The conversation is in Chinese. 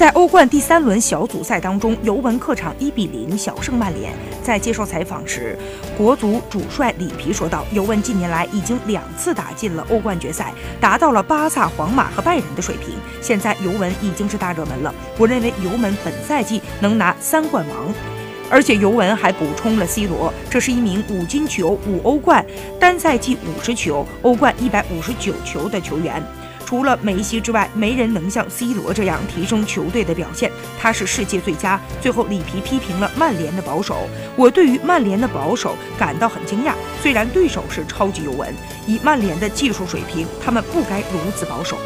在欧冠第三轮小组赛当中，尤文客场一比零小胜曼联。在接受采访时，国足主帅里皮说道：“尤文近年来已经两次打进了欧冠决赛，达到了巴萨、皇马和拜仁的水平。现在尤文已经是大热门了。我认为尤文本赛季能拿三冠王。”而且尤文还补充了 C 罗，这是一名五金球、五欧冠、单赛季五十球、欧冠一百五十九球的球员。除了梅西之外，没人能像 C 罗这样提升球队的表现。他是世界最佳。最后，里皮批评了曼联的保守。我对于曼联的保守感到很惊讶。虽然对手是超级尤文，以曼联的技术水平，他们不该如此保守。